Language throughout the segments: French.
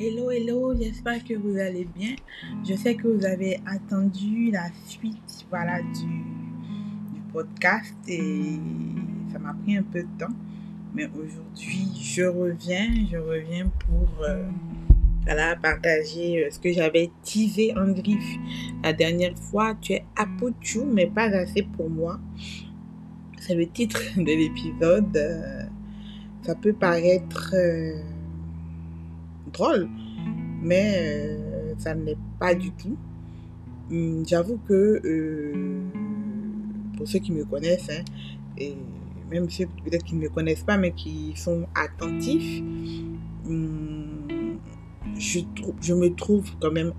Hello, hello, j'espère que vous allez bien. Je sais que vous avez attendu la suite voilà, du, podcast et ça m'a pris un peu de temps. Mais aujourd'hui, je reviens, je reviens pour euh, voilà, partager euh, ce que j'avais teasé en griffe la dernière fois. Tu es Apochou, mais pas assez pour moi. C'est le titre de l'épisode. Euh, ça peut paraître mais euh, ça ne l'est pas du tout. Hum, j'avoue que euh, pour ceux qui me connaissent, hein, et même ceux peut-être qui ne me connaissent pas, mais qui sont attentifs, hum, je, je me trouve quand même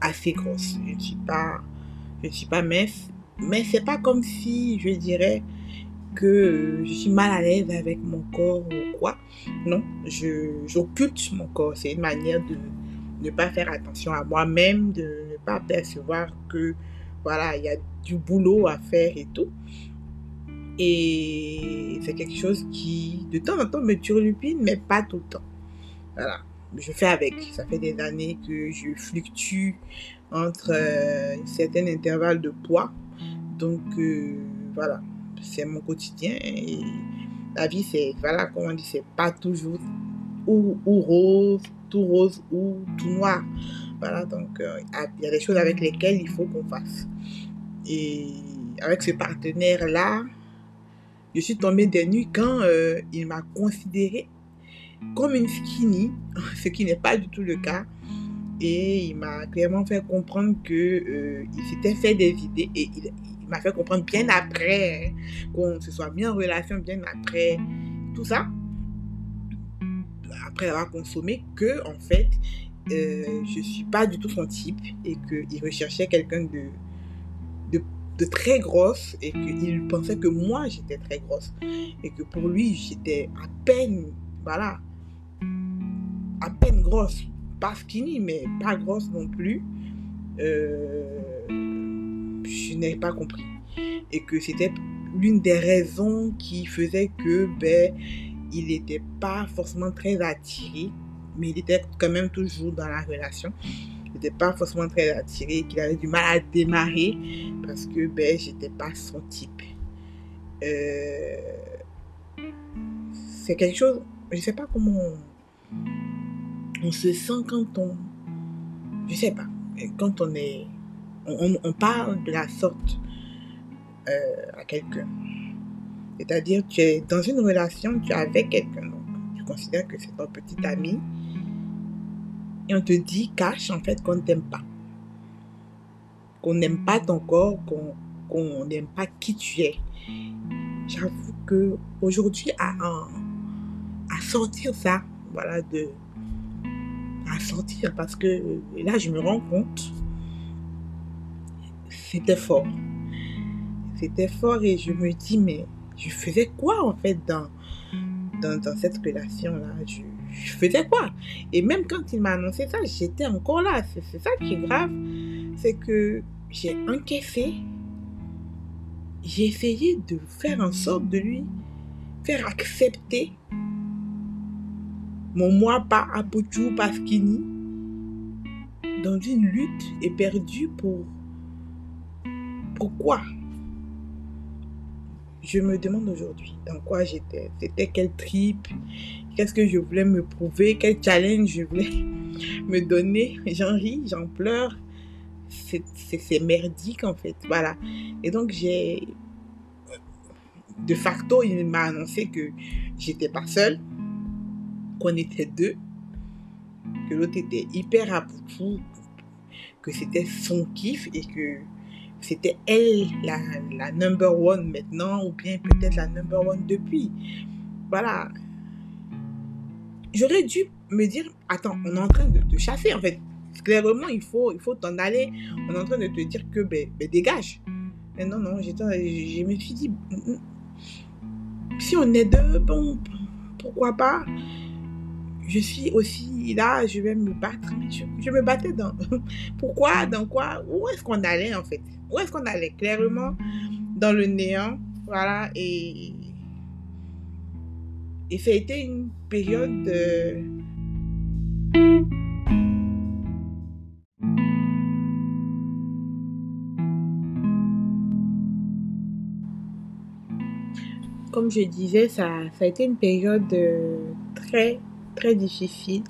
assez grosse. Je ne suis pas, je ne suis pas mince, mais c'est pas comme si je dirais que je suis mal à l'aise avec mon corps ou quoi. Non, j'occulte mon corps. C'est une manière de ne pas faire attention à moi-même, de ne pas percevoir que voilà, il y a du boulot à faire et tout. Et c'est quelque chose qui, de temps en temps, me turlupine, mais pas tout le temps. Voilà, je fais avec. Ça fait des années que je fluctue entre euh, certains intervalles de poids. Donc, euh, voilà, c'est mon quotidien. Et la vie, c'est, voilà, comment on dit, c'est pas toujours ou, ou, rose, tout rose ou tout noir. Voilà, donc euh, il y a des choses avec lesquelles il faut qu'on fasse. Et avec ce partenaire-là, je suis tombée des nuits quand euh, il m'a considéré comme une skinny, ce qui n'est pas du tout le cas. Et il m'a clairement fait comprendre que euh, il s'était fait des idées et il, il m'a fait comprendre bien après hein, qu'on se soit mis en relation, bien après tout ça, après avoir consommé, que en fait, euh, je suis pas du tout son type et qu'il recherchait quelqu'un de, de, très grosse et qu'il pensait que moi j'étais très grosse et que pour lui j'étais à peine, voilà, à peine grosse, pas skinny mais pas grosse non plus. Euh, je n'ai pas compris. Et que c'était l'une des raisons qui faisait que, ben, il n'était pas forcément très attiré, mais il était quand même toujours dans la relation. Il n'était pas forcément très attiré, qu'il avait du mal à démarrer parce que, ben, j'étais pas son type. Euh, c'est quelque chose, je sais pas comment on, on se sent quand on, je sais pas, quand on est on, parle de la sorte euh, à quelqu'un. C'est-à-dire, tu es dans une relation, tu es avec quelqu'un, tu considères que c'est ton petit ami, et on te dit, cache en fait qu'on ne t'aime pas. Qu'on n'aime pas ton corps, qu'on n'aime pas qui tu es. J'avoue que aujourd'hui, à, sortir ça, voilà, de. à sortir, parce que là, je me rends compte c'était fort. C'était fort et je me dis, mais je faisais quoi en fait dans, dans, cette relation-là? Je, faisais quoi? Et même quand il m'a annoncé ça, j'étais encore là. C'est ça qui est grave. C'est que j'ai encaissé. J'ai essayé de faire en sorte de lui faire accepter mon moi pas Apochou, pas skinny dans une lutte éperdue pour pourquoi? Je me demande aujourd'hui dans quoi j'étais. C'était quel trip? Qu'est-ce que je voulais me prouver? Quel challenge je voulais me donner? J'en ris, j'en pleure. C'est merdique en fait. Voilà. Et donc j'ai... De facto, il m'a annoncé que j'étais pas seule, qu'on était deux, que l'autre était hyper à que c'était son kiff et que c'était elle la, la, number one maintenant, ou bien peut-être la number one depuis. Voilà. J'aurais dû me dire, attends, on est en train de te chasser, en fait. Clairement, il faut il t'en aller. On est en train de te dire que, ben, ben dégage. Mais non, non, je me suis dit, mm, mm, si on est deux, bon, pourquoi pas? je suis aussi là, je vais me battre. Je, me battais dans... Pourquoi Dans quoi Où est-ce qu'on allait en fait? Où est-ce qu'on allait? Clairement Dans le néant. Voilà. Et, et ça a été une période... De... Comme je disais, ça, ça a été une période euh, très très difficile.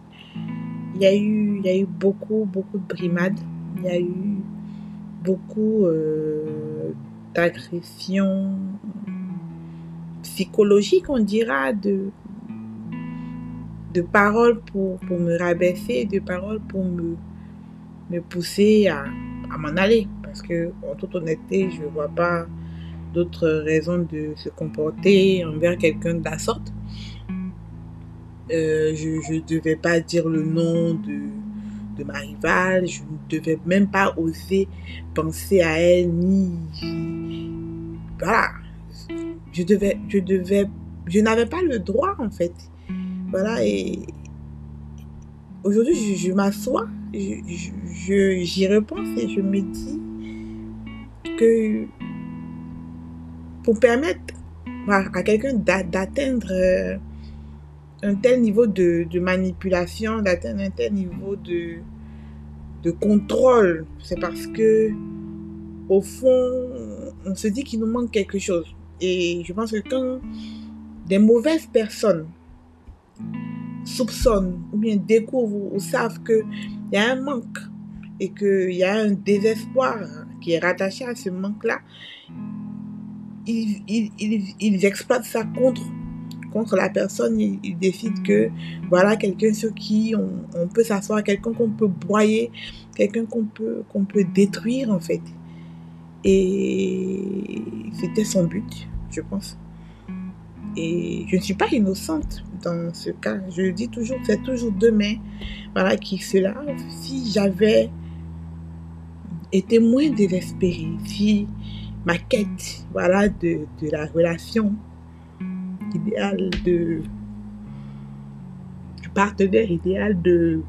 Il y a eu, il y a eu beaucoup, beaucoup de brimades. Il y a eu beaucoup euh, d'agressions psychologiques, on dira, de, de paroles pour, pour me rabaisser, de paroles pour me, me pousser à, à m'en aller. Parce que, en toute honnêteté, je ne vois pas d'autres raisons de se comporter envers quelqu'un de la sorte. Euh, je ne devais pas dire le nom de, de ma rivale, je ne devais même pas oser penser à elle, ni... Voilà. Je devais, je devais, je n'avais pas le droit en fait. Voilà, et aujourd'hui, je, je m'assois, j'y je, j'y repense et je me dis que pour permettre à quelqu'un d'atteindre euh, un tel niveau de, manipulation, d'atteindre un tel niveau de, contrôle, c'est parce que au fond, on se dit qu'il nous manque quelque chose. Et je pense que quand des mauvaises personnes soupçonnent ou bien découvrent ou savent qu'il y a un manque et qu'il y a un désespoir qui est rattaché à ce manque-là, ils, ils, ils, ils, exploitent ça contre, contre la personne. Ils, décident que voilà quelqu'un sur qui on, on peut s'asseoir, quelqu'un qu'on peut broyer, quelqu'un qu'on peut, qu'on peut détruire en fait. Et c'était son but, je pense. Et je ne suis pas innocente dans ce cas. Je dis toujours, c'est toujours demain voilà, qui se lave. Si j'avais été moins désespérée, si ma quête voilà, de, de la relation idéale, de, du partenaire idéal de,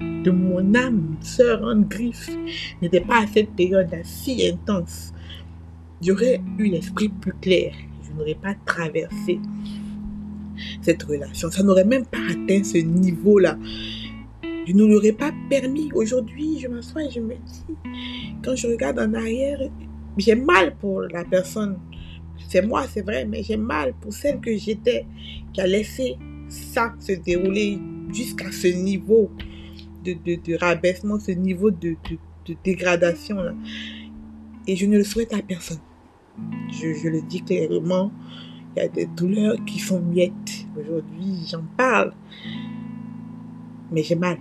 de mon âme, sœur en griffe, n'était pas à cette période-là si intense, j'aurais eu l'esprit plus clair. Je n'aurais pas traversé cette relation. Ça n'aurait même pas atteint ce niveau-là. Je ne l'aurais pas permis. Aujourd'hui, je m'assois et je me dis, quand je regarde en arrière, j'ai mal pour la personne. C'est moi, c'est vrai, mais j'ai mal pour celle que j'étais, qui a laissé ça se dérouler jusqu'à ce niveau de, de, rabaissement, ce niveau de, de dégradation. Là. Et je ne le souhaite à personne. Je, je, le dis clairement, il y a des douleurs qui sont miettes. Aujourd'hui, j'en parle. Mais j'ai mal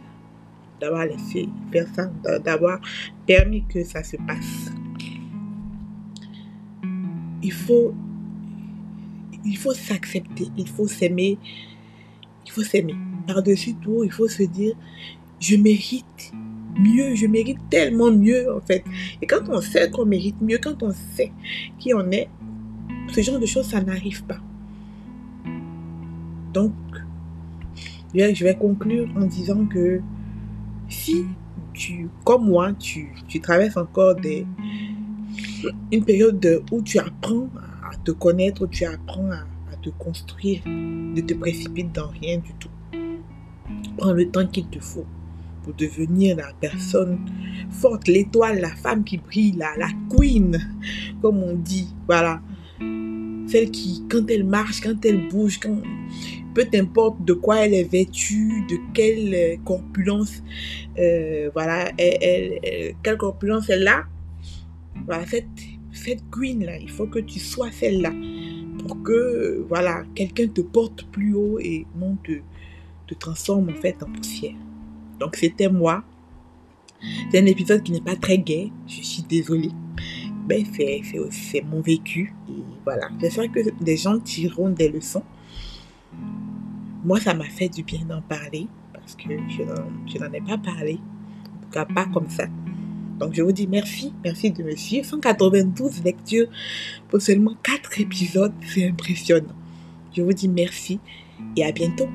d'avoir laissé faire ça, d'avoir permis que ça se passe il faut, il faut s'accepter, il faut s'aimer, il faut s'aimer. Par-dessus tout, il faut se dire, je mérite mieux, je mérite tellement mieux en fait. Et quand on sait qu'on mérite mieux, quand on sait qui on est, ce genre de choses, ça n'arrive pas. Donc, je vais conclure en disant que si tu, comme moi, tu, tu traverses encore des, une période où tu apprends à te connaître, où tu apprends à, te construire, ne te précipite dans rien du tout. Prends le temps qu'il te faut pour devenir la personne forte, l'étoile, la femme qui brille, la, queen, comme on dit. Voilà. Celle qui, quand elle marche, quand elle bouge, peu importe de quoi elle est vêtue, de quelle corpulence, euh, voilà, elle, quelle corpulence elle a, voilà, cette, cette queen-là, il faut que tu sois celle-là pour que, voilà, quelqu'un te porte plus haut et non te, te transforme en fait en poussière. Donc c'était moi. C'est un épisode qui n'est pas très gai, je suis désolée. Mais c'est mon vécu. Et voilà, j'espère que des gens tireront des leçons. Moi, ça m'a fait du bien d'en parler parce que je n'en ai pas parlé. En tout cas, pas comme ça. Donc je vous dis merci, merci de me suivre. 192 lectures pour seulement 4 épisodes, c'est impressionnant. Je vous dis merci et à bientôt.